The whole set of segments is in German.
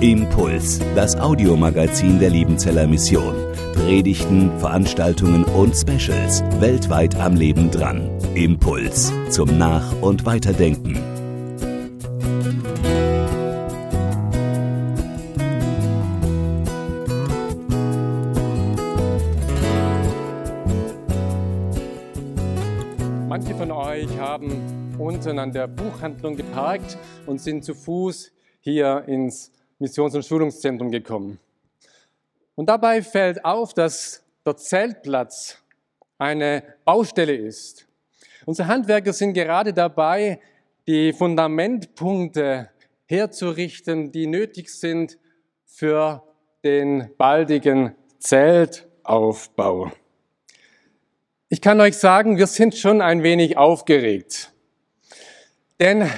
Impuls, das Audiomagazin der Liebenzeller Mission. Predigten, Veranstaltungen und Specials weltweit am Leben dran. Impuls zum Nach- und Weiterdenken. Manche von euch haben unten an der Buchhandlung geparkt und sind zu Fuß hier ins Missions- und Schulungszentrum gekommen. Und dabei fällt auf, dass der Zeltplatz eine Baustelle ist. Unsere Handwerker sind gerade dabei, die Fundamentpunkte herzurichten, die nötig sind für den baldigen Zeltaufbau. Ich kann euch sagen, wir sind schon ein wenig aufgeregt. Denn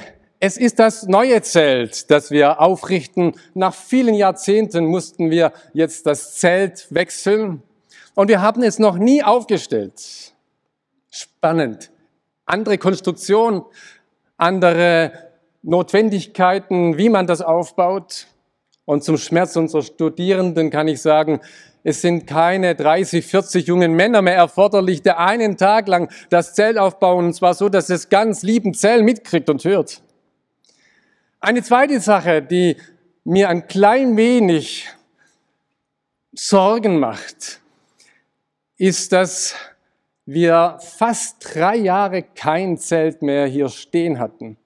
es ist das neue Zelt, das wir aufrichten. Nach vielen Jahrzehnten mussten wir jetzt das Zelt wechseln und wir haben es noch nie aufgestellt. Spannend. Andere Konstruktion, andere Notwendigkeiten, wie man das aufbaut. Und zum Schmerz unserer Studierenden kann ich sagen, es sind keine 30, 40 jungen Männer mehr erforderlich, der einen Tag lang das Zelt aufbauen, und zwar so, dass es ganz lieben Zell mitkriegt und hört. Eine zweite Sache, die mir ein klein wenig Sorgen macht, ist, dass wir fast drei Jahre kein Zelt mehr hier stehen hatten.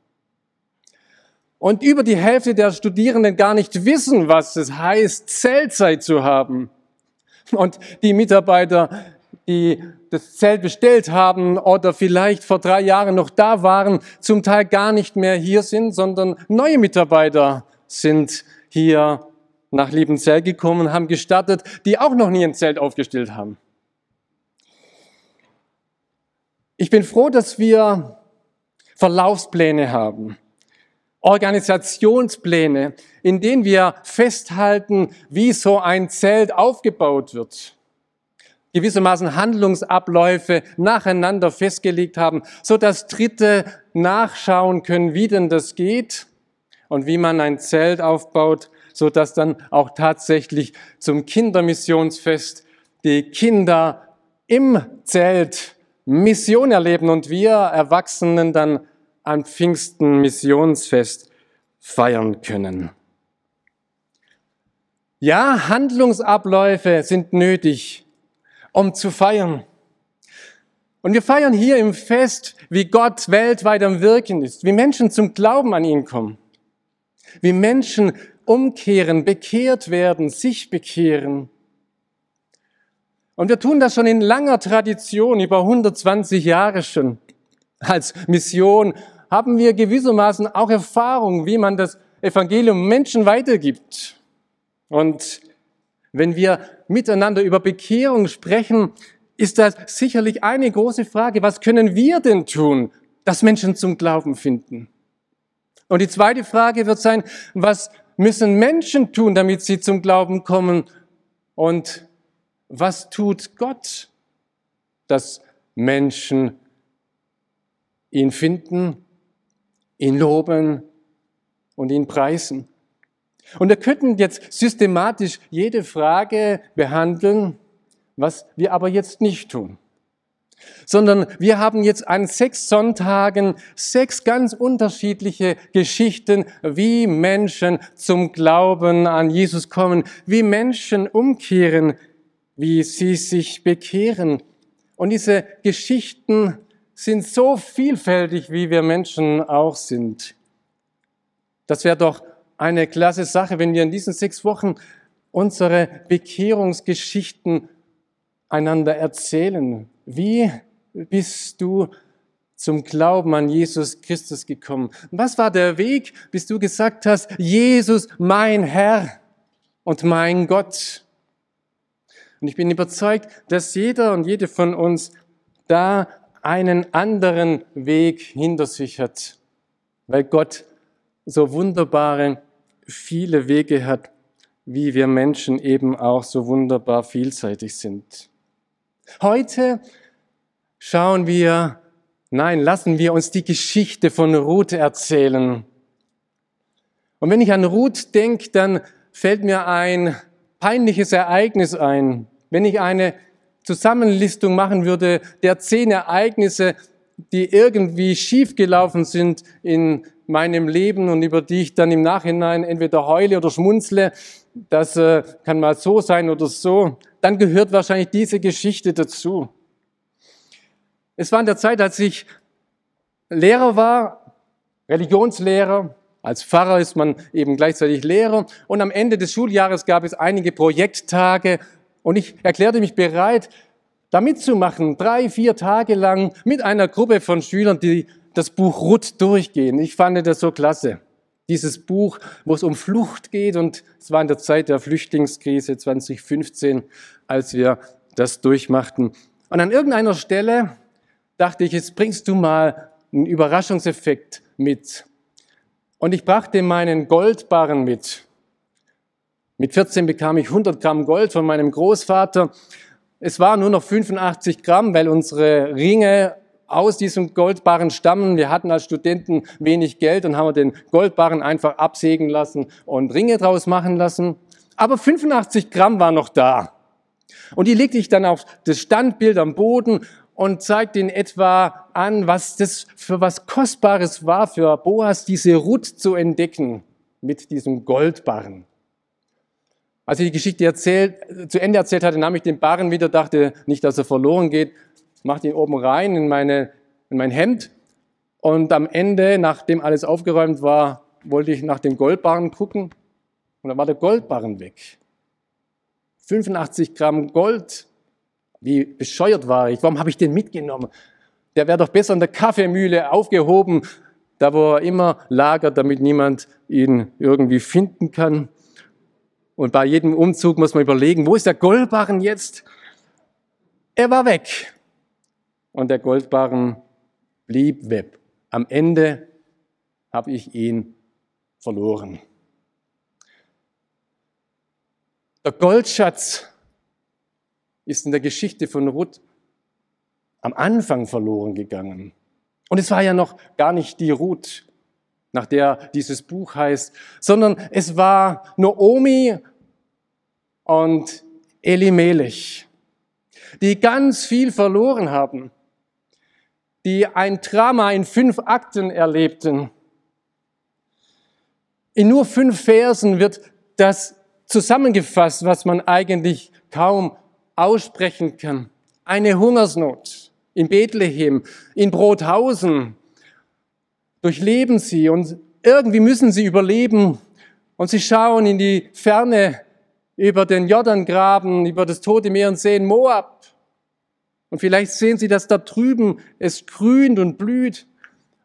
Und über die Hälfte der Studierenden gar nicht wissen, was es heißt, Zeltzeit zu haben. Und die Mitarbeiter, die das Zelt bestellt haben oder vielleicht vor drei Jahren noch da waren, zum Teil gar nicht mehr hier sind, sondern neue Mitarbeiter sind hier nach Liebenzell gekommen, haben gestartet, die auch noch nie ein Zelt aufgestellt haben. Ich bin froh, dass wir Verlaufspläne haben, Organisationspläne, in denen wir festhalten, wie so ein Zelt aufgebaut wird gewissermaßen Handlungsabläufe nacheinander festgelegt haben, so dass Dritte nachschauen können, wie denn das geht und wie man ein Zelt aufbaut, so dass dann auch tatsächlich zum Kindermissionsfest die Kinder im Zelt Mission erleben und wir Erwachsenen dann am Pfingsten Missionsfest feiern können. Ja, Handlungsabläufe sind nötig, um zu feiern. Und wir feiern hier im Fest, wie Gott weltweit am Wirken ist, wie Menschen zum Glauben an ihn kommen, wie Menschen umkehren, bekehrt werden, sich bekehren. Und wir tun das schon in langer Tradition, über 120 Jahre schon. Als Mission haben wir gewissermaßen auch Erfahrung, wie man das Evangelium Menschen weitergibt. Und wenn wir miteinander über Bekehrung sprechen, ist das sicherlich eine große Frage. Was können wir denn tun, dass Menschen zum Glauben finden? Und die zweite Frage wird sein, was müssen Menschen tun, damit sie zum Glauben kommen? Und was tut Gott, dass Menschen ihn finden, ihn loben und ihn preisen? Und wir könnten jetzt systematisch jede Frage behandeln, was wir aber jetzt nicht tun. Sondern wir haben jetzt an sechs Sonntagen sechs ganz unterschiedliche Geschichten, wie Menschen zum Glauben an Jesus kommen, wie Menschen umkehren, wie sie sich bekehren. Und diese Geschichten sind so vielfältig, wie wir Menschen auch sind. Das wäre doch eine klasse Sache, wenn wir in diesen sechs Wochen unsere Bekehrungsgeschichten einander erzählen. Wie bist du zum Glauben an Jesus Christus gekommen? Was war der Weg, bis du gesagt hast, Jesus, mein Herr und mein Gott? Und ich bin überzeugt, dass jeder und jede von uns da einen anderen Weg hinter sich hat, weil Gott so wunderbare viele Wege hat, wie wir Menschen eben auch so wunderbar vielseitig sind. Heute schauen wir, nein, lassen wir uns die Geschichte von Ruth erzählen. Und wenn ich an Ruth denke, dann fällt mir ein peinliches Ereignis ein. Wenn ich eine Zusammenlistung machen würde der zehn Ereignisse, die irgendwie schiefgelaufen sind in meinem Leben und über die ich dann im Nachhinein entweder heule oder schmunzle, das äh, kann mal so sein oder so, dann gehört wahrscheinlich diese Geschichte dazu. Es war in der Zeit, als ich Lehrer war, Religionslehrer, als Pfarrer ist man eben gleichzeitig Lehrer. Und am Ende des Schuljahres gab es einige Projekttage. Und ich erklärte mich bereit, da mitzumachen, drei, vier Tage lang mit einer Gruppe von Schülern, die das Buch Ruth durchgehen. Ich fand das so klasse. Dieses Buch, wo es um Flucht geht und es war in der Zeit der Flüchtlingskrise 2015, als wir das durchmachten. Und an irgendeiner Stelle dachte ich, jetzt bringst du mal einen Überraschungseffekt mit. Und ich brachte meinen Goldbarren mit. Mit 14 bekam ich 100 Gramm Gold von meinem Großvater. Es war nur noch 85 Gramm, weil unsere Ringe aus diesem Goldbarren stammen. Wir hatten als Studenten wenig Geld und haben den Goldbarren einfach absägen lassen und Ringe draus machen lassen. Aber 85 Gramm war noch da. Und die legte ich dann auf das Standbild am Boden und zeigte in etwa an, was das für was Kostbares war für Boas, diese Ruth zu entdecken mit diesem Goldbarren. Als ich die Geschichte erzählt, zu Ende erzählt hatte, nahm ich den Barren wieder, dachte nicht, dass er verloren geht, machte ihn oben rein in, meine, in mein Hemd und am Ende, nachdem alles aufgeräumt war, wollte ich nach dem Goldbarren gucken und dann war der Goldbarren weg. 85 Gramm Gold. Wie bescheuert war ich? Warum habe ich den mitgenommen? Der wäre doch besser in der Kaffeemühle aufgehoben, da wo er immer lagert, damit niemand ihn irgendwie finden kann. Und bei jedem Umzug muss man überlegen, wo ist der Goldbarren jetzt? Er war weg und der Goldbarren blieb weg. Am Ende habe ich ihn verloren. Der Goldschatz ist in der Geschichte von Ruth am Anfang verloren gegangen. Und es war ja noch gar nicht die Ruth, nach der dieses Buch heißt, sondern es war Noomi und Elimelech, die ganz viel verloren haben die ein Drama in fünf Akten erlebten. In nur fünf Versen wird das zusammengefasst, was man eigentlich kaum aussprechen kann. Eine Hungersnot in Bethlehem, in Brothausen durchleben sie und irgendwie müssen sie überleben und sie schauen in die Ferne über den Jordangraben, über das Tote Meer und sehen Moab. Und vielleicht sehen Sie, dass da drüben es grünt und blüht.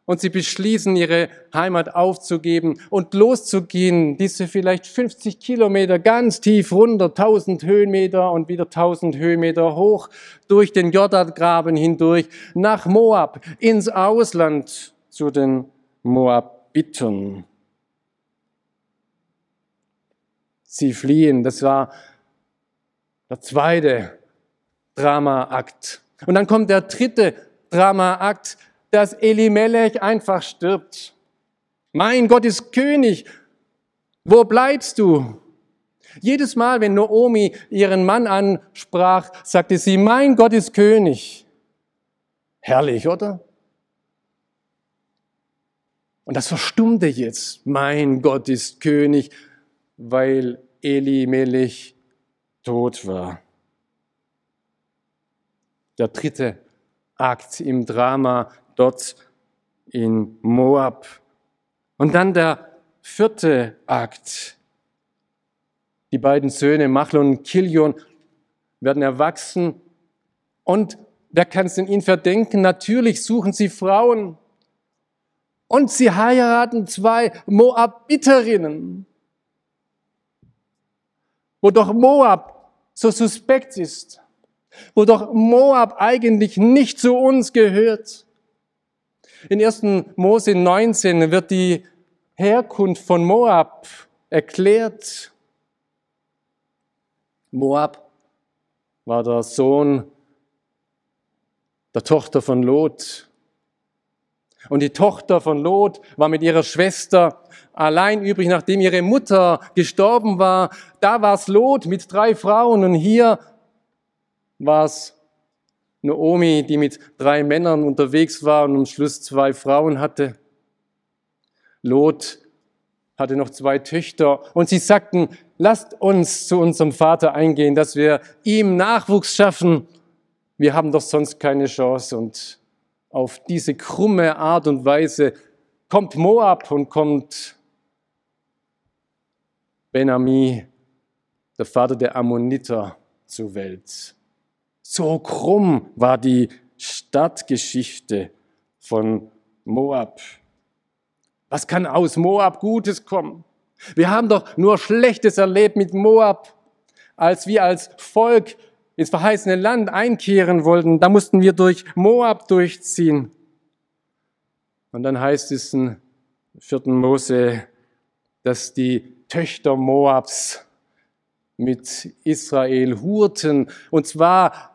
Und Sie beschließen, Ihre Heimat aufzugeben und loszugehen, diese vielleicht 50 Kilometer ganz tief runter, 1000 Höhenmeter und wieder 1000 Höhenmeter hoch, durch den Jordangraben hindurch, nach Moab, ins Ausland zu den Moabitern. Sie fliehen, das war der zweite Dramaakt. Und dann kommt der dritte Dramaakt, dass Elimelech einfach stirbt. Mein Gott ist König. Wo bleibst du? Jedes Mal, wenn Naomi ihren Mann ansprach, sagte sie, mein Gott ist König. Herrlich, oder? Und das verstummte jetzt. Mein Gott ist König, weil Elimelech tot war der dritte Akt im Drama dort in Moab. Und dann der vierte Akt. Die beiden Söhne Machlon und Kilion werden erwachsen und wer kann es denn ihnen verdenken? Natürlich suchen sie Frauen und sie heiraten zwei Moabiterinnen. Wo doch Moab so suspekt ist wo doch Moab eigentlich nicht zu uns gehört. In 1. Mose 19 wird die Herkunft von Moab erklärt. Moab war der Sohn der Tochter von Lot. Und die Tochter von Lot war mit ihrer Schwester allein übrig, nachdem ihre Mutter gestorben war. Da war es Lot mit drei Frauen und hier war es Naomi, die mit drei Männern unterwegs war und am Schluss zwei Frauen hatte. Lot hatte noch zwei Töchter und sie sagten, lasst uns zu unserem Vater eingehen, dass wir ihm Nachwuchs schaffen. Wir haben doch sonst keine Chance. Und auf diese krumme Art und Weise kommt Moab und kommt Benami, der Vater der Ammoniter, zur Welt. So krumm war die Stadtgeschichte von Moab. Was kann aus Moab Gutes kommen? Wir haben doch nur Schlechtes erlebt mit Moab, als wir als Volk ins verheißene Land einkehren wollten. Da mussten wir durch Moab durchziehen. Und dann heißt es in 4. Mose, dass die Töchter Moabs mit Israel hurten. Und zwar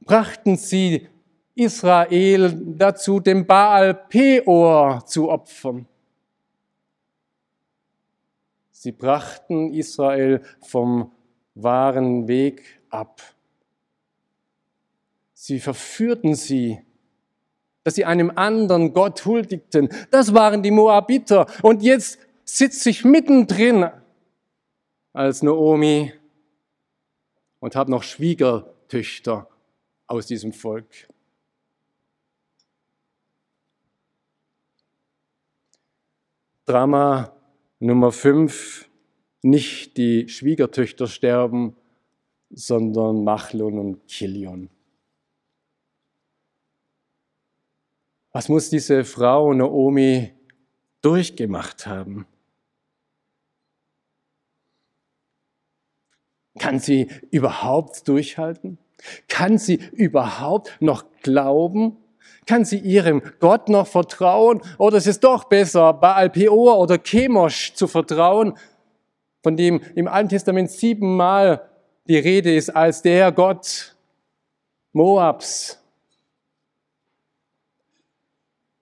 brachten sie Israel dazu, dem Baal Peor zu opfern. Sie brachten Israel vom wahren Weg ab. Sie verführten sie, dass sie einem anderen Gott huldigten. Das waren die Moabiter. Und jetzt sitze ich mittendrin als Naomi und habe noch Schwiegertöchter aus diesem Volk. Drama Nummer fünf, nicht die Schwiegertöchter sterben, sondern Machlon und Kilion. Was muss diese Frau Naomi durchgemacht haben? Kann sie überhaupt durchhalten? Kann sie überhaupt noch glauben? Kann sie ihrem Gott noch vertrauen? Oder ist es doch besser, Baal Peor oder Chemosh zu vertrauen, von dem im Alten Testament siebenmal die Rede ist als der Gott Moabs?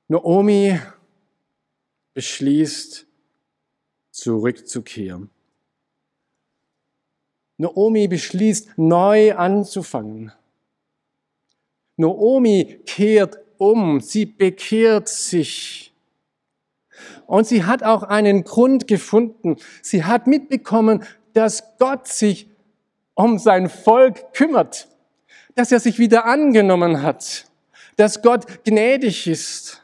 Naomi beschließt, zurückzukehren. Naomi beschließt, neu anzufangen. Naomi kehrt um, sie bekehrt sich. Und sie hat auch einen Grund gefunden. Sie hat mitbekommen, dass Gott sich um sein Volk kümmert, dass er sich wieder angenommen hat, dass Gott gnädig ist,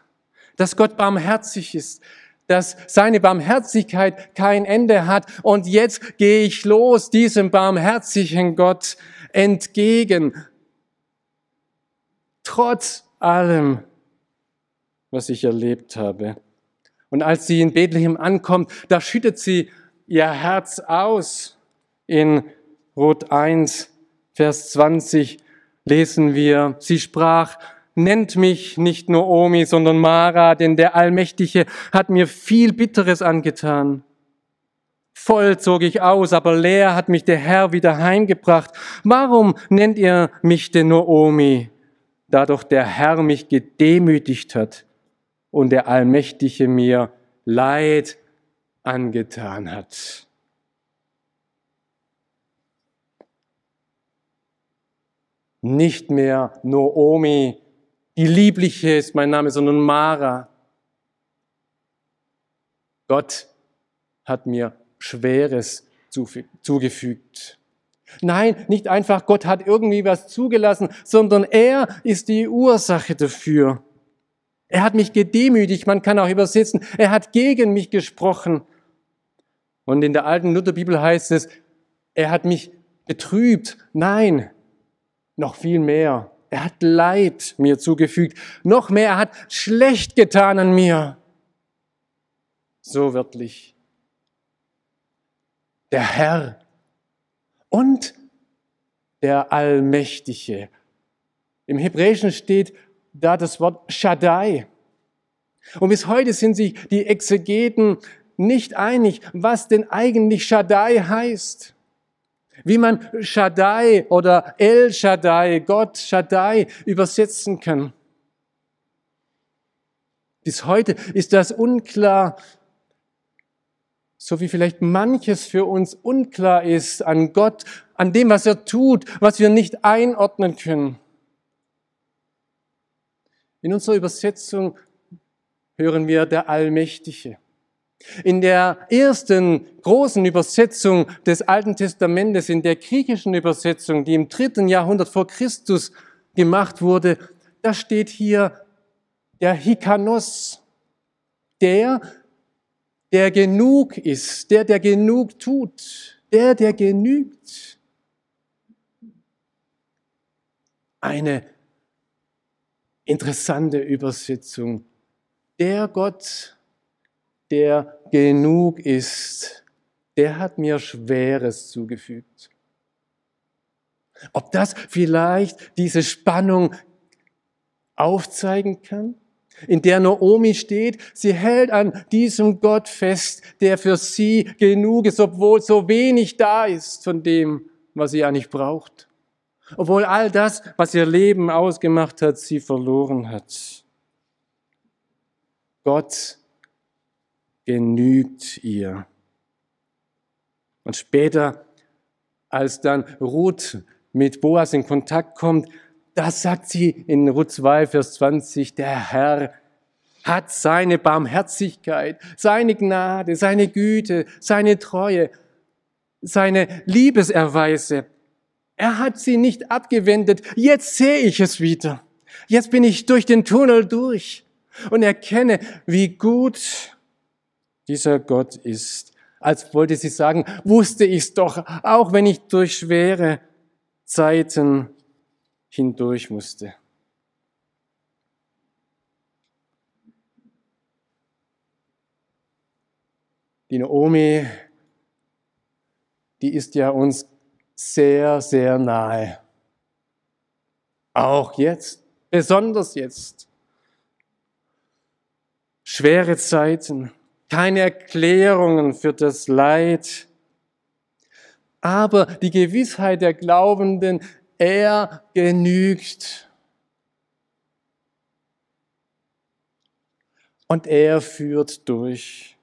dass Gott barmherzig ist, dass seine Barmherzigkeit kein Ende hat. Und jetzt gehe ich los diesem barmherzigen Gott entgegen. Trotz allem, was ich erlebt habe. Und als sie in Bethlehem ankommt, da schüttet sie ihr Herz aus. In Rot 1, Vers 20 lesen wir, sie sprach, nennt mich nicht nur Omi, sondern Mara, denn der Allmächtige hat mir viel Bitteres angetan. Voll zog ich aus, aber leer hat mich der Herr wieder heimgebracht. Warum nennt ihr mich denn nur Omi? da doch der Herr mich gedemütigt hat und der Allmächtige mir Leid angetan hat. Nicht mehr Noomi, die Liebliche ist mein Name, sondern Mara. Gott hat mir Schweres zugefügt. Nein, nicht einfach, Gott hat irgendwie was zugelassen, sondern er ist die Ursache dafür. Er hat mich gedemütigt, man kann auch übersetzen, er hat gegen mich gesprochen. Und in der alten Lutherbibel heißt es, er hat mich betrübt. Nein, noch viel mehr. Er hat Leid mir zugefügt. Noch mehr, er hat schlecht getan an mir. So wörtlich. Der Herr und der Allmächtige. Im Hebräischen steht da das Wort Shaddai. Und bis heute sind sich die Exegeten nicht einig, was denn eigentlich Shaddai heißt. Wie man Shaddai oder El Shaddai, Gott Shaddai übersetzen kann. Bis heute ist das unklar, so wie vielleicht manches für uns unklar ist an Gott, an dem, was er tut, was wir nicht einordnen können. In unserer Übersetzung hören wir der Allmächtige. In der ersten großen Übersetzung des Alten Testamentes, in der griechischen Übersetzung, die im dritten Jahrhundert vor Christus gemacht wurde, da steht hier der Hikanos, der, der genug ist, der, der genug tut, der, der genügt. Eine interessante Übersetzung. Der Gott, der genug ist, der hat mir Schweres zugefügt. Ob das vielleicht diese Spannung aufzeigen kann, in der Naomi steht, sie hält an diesem Gott fest, der für sie genug ist, obwohl so wenig da ist von dem, was sie eigentlich braucht. Obwohl all das, was ihr Leben ausgemacht hat, sie verloren hat. Gott genügt ihr. Und später, als dann Ruth mit Boas in Kontakt kommt, das sagt sie in Ruth 2, Vers 20, der Herr hat seine Barmherzigkeit, seine Gnade, seine Güte, seine Treue, seine Liebeserweise. Er hat sie nicht abgewendet. Jetzt sehe ich es wieder. Jetzt bin ich durch den Tunnel durch und erkenne, wie gut dieser Gott ist. Als wollte sie sagen, wusste ich es doch, auch wenn ich durch schwere Zeiten hindurch musste. Die Naomi, die ist ja uns sehr, sehr nahe. Auch jetzt, besonders jetzt. Schwere Zeiten, keine Erklärungen für das Leid, aber die Gewissheit der Glaubenden, er genügt. Und er führt durch.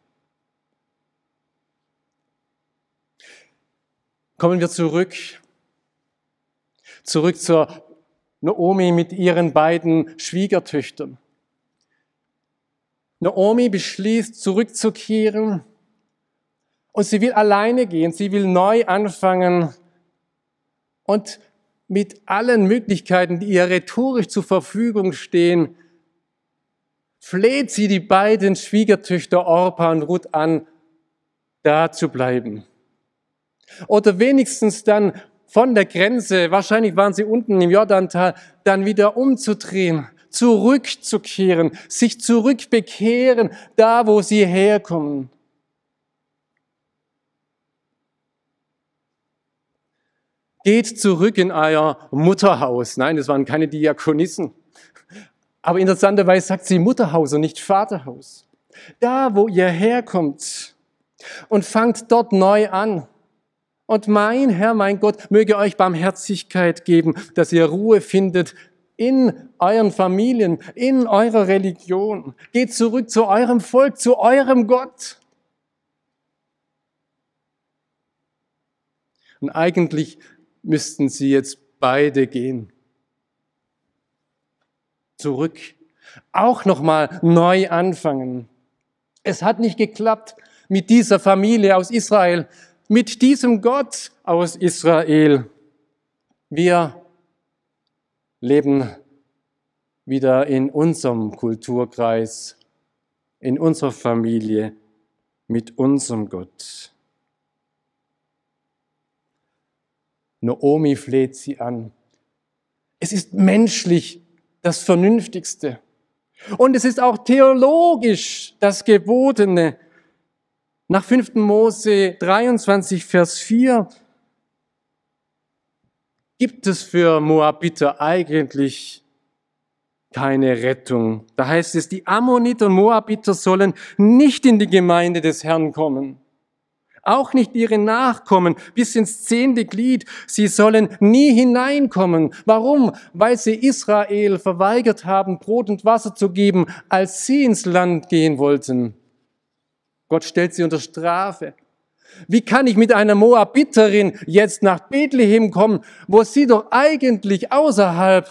Kommen wir zurück. Zurück zur Naomi mit ihren beiden Schwiegertöchtern. Naomi beschließt, zurückzukehren. Und sie will alleine gehen, sie will neu anfangen. Und mit allen Möglichkeiten, die ihr rhetorisch zur Verfügung stehen, fleht sie die beiden Schwiegertöchter Orpa und Ruth an, da zu bleiben. Oder wenigstens dann von der Grenze, wahrscheinlich waren sie unten im Jordantal, dann wieder umzudrehen, zurückzukehren, sich zurückbekehren, da wo sie herkommen. Geht zurück in euer Mutterhaus. Nein, das waren keine Diakonissen. Aber interessanterweise sagt sie Mutterhaus und nicht Vaterhaus. Da, wo ihr herkommt und fangt dort neu an. Und mein Herr, mein Gott, möge euch Barmherzigkeit geben, dass ihr Ruhe findet in euren Familien, in eurer Religion. Geht zurück zu eurem Volk, zu eurem Gott. Und eigentlich müssten sie jetzt beide gehen. Zurück. Auch nochmal neu anfangen. Es hat nicht geklappt mit dieser Familie aus Israel, mit diesem Gott aus Israel. Wir leben wieder in unserem Kulturkreis, in unserer Familie, mit unserem Gott. Naomi fleht sie an. Es ist menschlich das Vernünftigste. Und es ist auch theologisch das Gebotene. Nach 5. Mose 23, Vers 4 gibt es für Moabiter eigentlich keine Rettung. Da heißt es, die Ammoniter und Moabiter sollen nicht in die Gemeinde des Herrn kommen. Auch nicht ihre Nachkommen bis ins zehnte Glied. Sie sollen nie hineinkommen. Warum? Weil sie Israel verweigert haben, Brot und Wasser zu geben, als sie ins Land gehen wollten. Gott stellt sie unter Strafe. Wie kann ich mit einer Moabiterin jetzt nach Bethlehem kommen, wo sie doch eigentlich außerhalb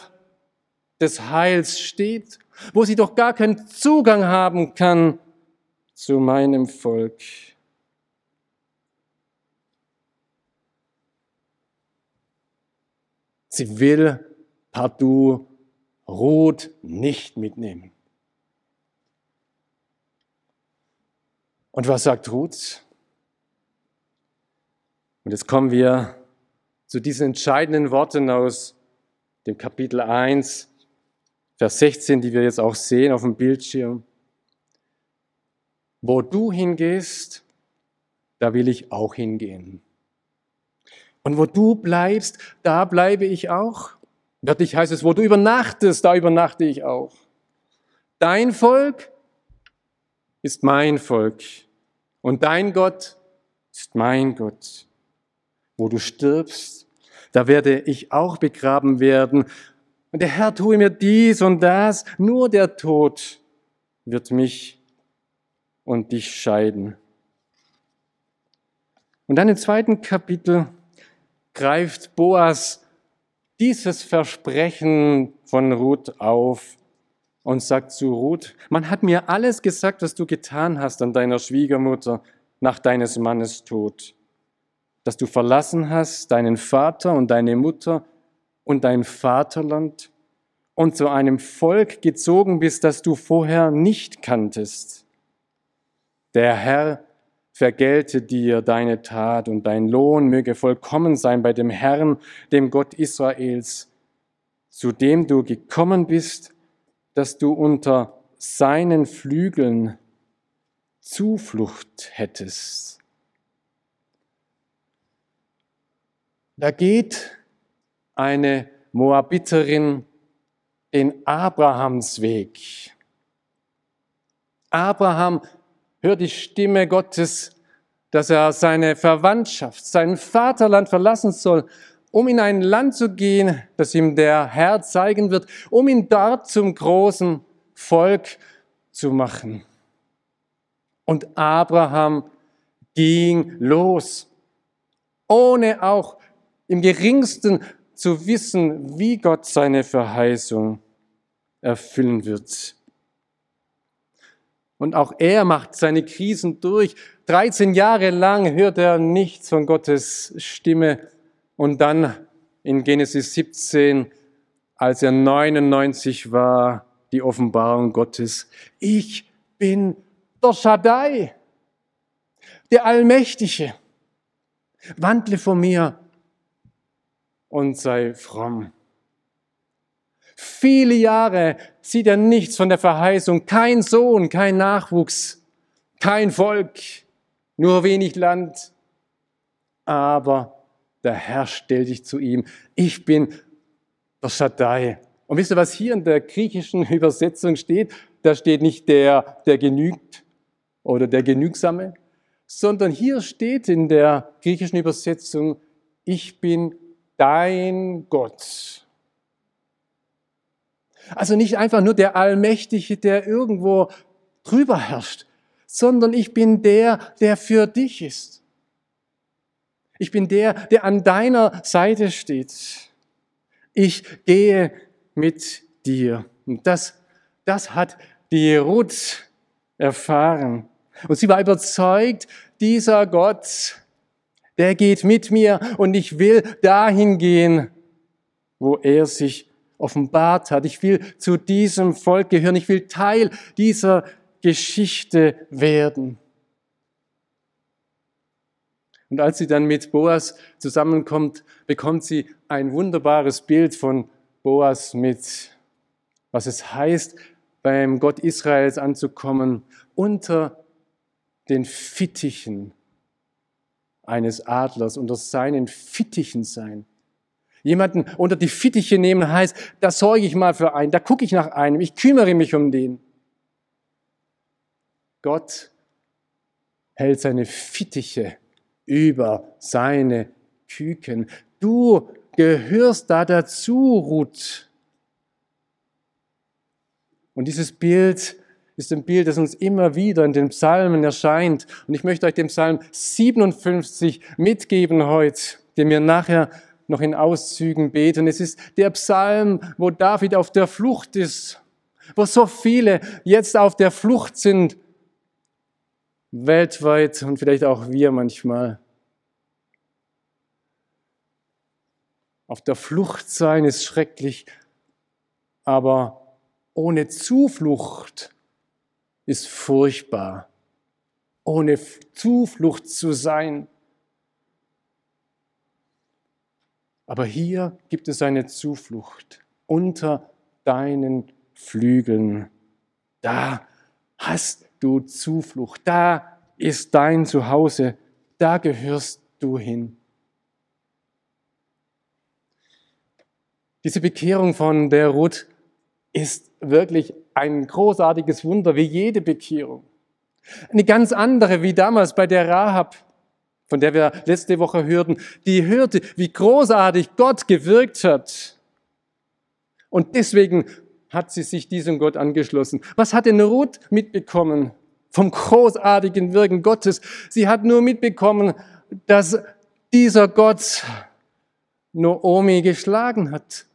des Heils steht, wo sie doch gar keinen Zugang haben kann zu meinem Volk? Sie will partout Rot nicht mitnehmen. Und was sagt Ruth? Und jetzt kommen wir zu diesen entscheidenden Worten aus dem Kapitel 1, Vers 16, die wir jetzt auch sehen auf dem Bildschirm. Wo du hingehst, da will ich auch hingehen. Und wo du bleibst, da bleibe ich auch. Wörtlich heißt es, wo du übernachtest, da übernachte ich auch. Dein Volk ist mein Volk und dein Gott ist mein Gott. Wo du stirbst, da werde ich auch begraben werden. Und der Herr tue mir dies und das, nur der Tod wird mich und dich scheiden. Und dann im zweiten Kapitel greift Boas dieses Versprechen von Ruth auf und sagt zu Ruth, man hat mir alles gesagt, was du getan hast an deiner Schwiegermutter nach deines Mannes Tod, dass du verlassen hast deinen Vater und deine Mutter und dein Vaterland und zu einem Volk gezogen bist, das du vorher nicht kanntest. Der Herr vergelte dir deine Tat und dein Lohn möge vollkommen sein bei dem Herrn, dem Gott Israels, zu dem du gekommen bist, dass du unter seinen Flügeln Zuflucht hättest. Da geht eine Moabiterin den Abrahams Weg. Abraham hört die Stimme Gottes, dass er seine Verwandtschaft, sein Vaterland verlassen soll, um in ein Land zu gehen, das ihm der Herr zeigen wird, um ihn dort zum großen Volk zu machen. Und Abraham ging los, ohne auch im geringsten zu wissen, wie Gott seine Verheißung erfüllen wird. Und auch er macht seine Krisen durch. 13 Jahre lang hört er nichts von Gottes Stimme. Und dann in Genesis 17, als er 99 war, die Offenbarung Gottes. Ich bin der Shaddai, der Allmächtige. Wandle vor mir und sei fromm. Viele Jahre sieht er nichts von der Verheißung, kein Sohn, kein Nachwuchs, kein Volk, nur wenig Land. Aber der Herr stellt sich zu ihm, ich bin der Shaddai. Und wisst ihr, was hier in der griechischen Übersetzung steht? Da steht nicht der, der genügt oder der Genügsame, sondern hier steht in der griechischen Übersetzung, ich bin dein Gott. Also nicht einfach nur der Allmächtige, der irgendwo drüber herrscht, sondern ich bin der, der für dich ist. Ich bin der, der an deiner Seite steht. Ich gehe mit dir. Und das, das hat die Ruth erfahren. Und sie war überzeugt, dieser Gott, der geht mit mir und ich will dahin gehen, wo er sich offenbart hat. Ich will zu diesem Volk gehören. Ich will Teil dieser Geschichte werden. Und als sie dann mit Boas zusammenkommt, bekommt sie ein wunderbares Bild von Boas mit, was es heißt, beim Gott Israels anzukommen, unter den Fittichen eines Adlers, unter seinen Fittichen sein. Jemanden unter die Fittiche nehmen heißt, da sorge ich mal für einen, da gucke ich nach einem, ich kümmere mich um den. Gott hält seine Fittiche über seine Küken. Du gehörst da dazu, Ruth. Und dieses Bild ist ein Bild, das uns immer wieder in den Psalmen erscheint. Und ich möchte euch den Psalm 57 mitgeben heute, den wir nachher noch in Auszügen beten. Es ist der Psalm, wo David auf der Flucht ist, wo so viele jetzt auf der Flucht sind, weltweit und vielleicht auch wir manchmal. Auf der Flucht sein ist schrecklich, aber ohne Zuflucht ist furchtbar. Ohne Zuflucht zu sein. Aber hier gibt es eine Zuflucht unter deinen Flügeln. Da hast du Zuflucht. Da ist dein Zuhause. Da gehörst du hin. Diese Bekehrung von der Ruth ist wirklich ein großartiges Wunder, wie jede Bekehrung. Eine ganz andere wie damals bei der Rahab, von der wir letzte Woche hörten, die hörte, wie großartig Gott gewirkt hat. Und deswegen hat sie sich diesem Gott angeschlossen. Was hat denn Ruth mitbekommen vom großartigen Wirken Gottes? Sie hat nur mitbekommen, dass dieser Gott Noomi geschlagen hat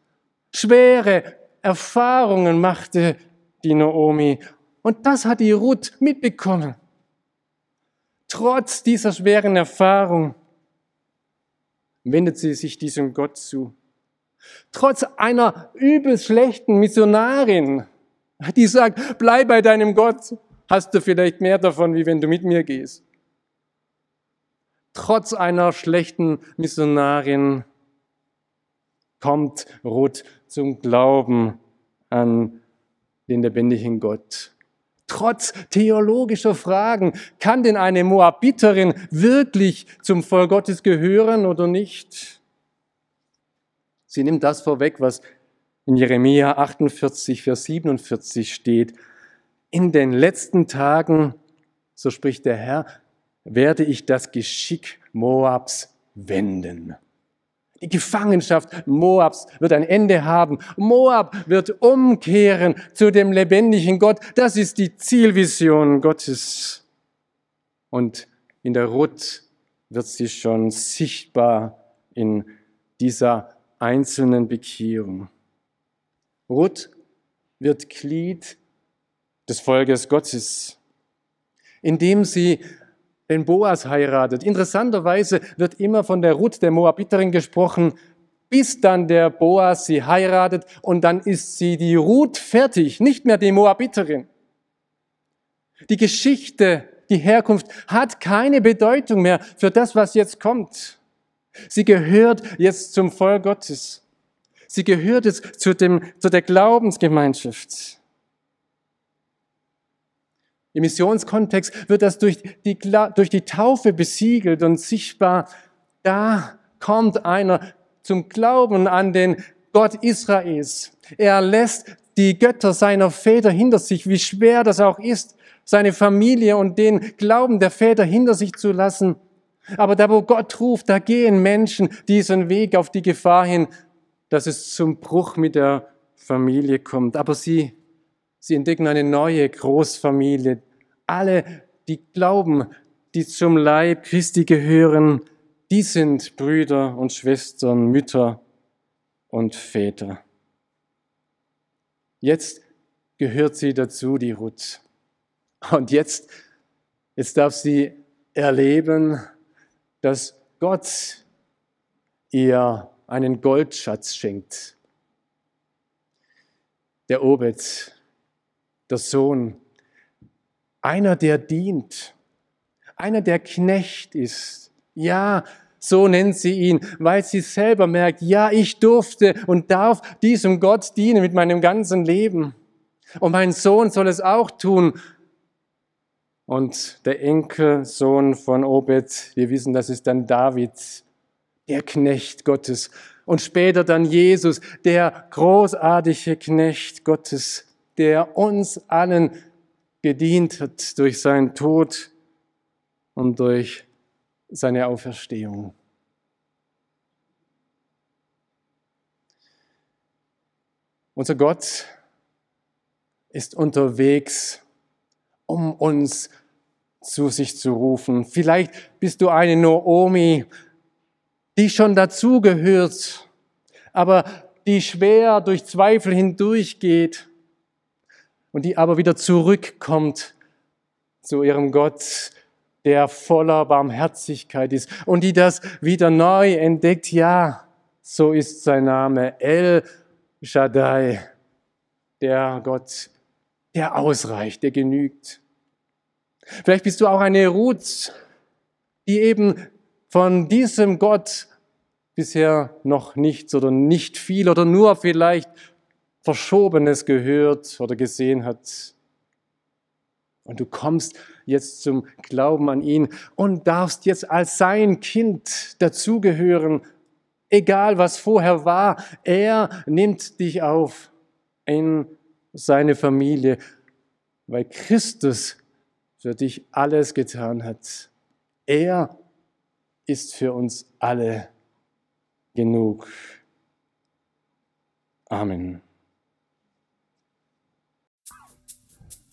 schwere Erfahrungen machte die Naomi. Und das hat die Ruth mitbekommen. Trotz dieser schweren Erfahrung wendet sie sich diesem Gott zu. Trotz einer übel schlechten Missionarin, die sagt, bleib bei deinem Gott, hast du vielleicht mehr davon, wie wenn du mit mir gehst. Trotz einer schlechten Missionarin kommt Ruth zum Glauben an den lebendigen Gott. Trotz theologischer Fragen, kann denn eine Moabiterin wirklich zum Volk Gottes gehören oder nicht? Sie nimmt das vorweg, was in Jeremia 48, Vers 47 steht. In den letzten Tagen, so spricht der Herr, werde ich das Geschick Moabs wenden. Die Gefangenschaft Moabs wird ein Ende haben. Moab wird umkehren zu dem lebendigen Gott. Das ist die Zielvision Gottes. Und in der Ruth wird sie schon sichtbar in dieser einzelnen Bekehrung. Ruth wird Glied des Volkes Gottes, indem sie den Boas heiratet. Interessanterweise wird immer von der Ruth, der Moabiterin, gesprochen, bis dann der Boas sie heiratet und dann ist sie die Ruth fertig, nicht mehr die Moabiterin. Die Geschichte, die Herkunft hat keine Bedeutung mehr für das, was jetzt kommt. Sie gehört jetzt zum Volk Gottes. Sie gehört jetzt zu, dem, zu der Glaubensgemeinschaft. Im Missionskontext wird das durch die, durch die Taufe besiegelt und sichtbar. Da kommt einer zum Glauben an den Gott Israels. Er lässt die Götter seiner Väter hinter sich, wie schwer das auch ist, seine Familie und den Glauben der Väter hinter sich zu lassen. Aber da, wo Gott ruft, da gehen Menschen diesen Weg auf die Gefahr hin, dass es zum Bruch mit der Familie kommt. Aber sie Sie entdecken eine neue Großfamilie. Alle, die glauben, die zum Leib Christi gehören, die sind Brüder und Schwestern, Mütter und Väter. Jetzt gehört sie dazu, die Ruth. Und jetzt, jetzt darf sie erleben, dass Gott ihr einen Goldschatz schenkt. Der Obed der Sohn, einer, der dient, einer, der Knecht ist. Ja, so nennt sie ihn, weil sie selber merkt, ja, ich durfte und darf diesem Gott dienen mit meinem ganzen Leben. Und mein Sohn soll es auch tun. Und der Enkelsohn von Obed, wir wissen, das ist dann David, der Knecht Gottes. Und später dann Jesus, der großartige Knecht Gottes der uns allen gedient hat durch seinen Tod und durch seine Auferstehung. Unser Gott ist unterwegs, um uns zu sich zu rufen. Vielleicht bist du eine Noomi, die schon dazugehört, aber die schwer durch Zweifel hindurchgeht und die aber wieder zurückkommt zu ihrem Gott, der voller Barmherzigkeit ist und die das wieder neu entdeckt. Ja, so ist sein Name El Shaddai, der Gott, der ausreicht, der genügt. Vielleicht bist du auch eine Ruth, die eben von diesem Gott bisher noch nichts oder nicht viel oder nur vielleicht Verschobenes gehört oder gesehen hat. Und du kommst jetzt zum Glauben an ihn und darfst jetzt als sein Kind dazugehören, egal was vorher war. Er nimmt dich auf in seine Familie, weil Christus für dich alles getan hat. Er ist für uns alle genug. Amen.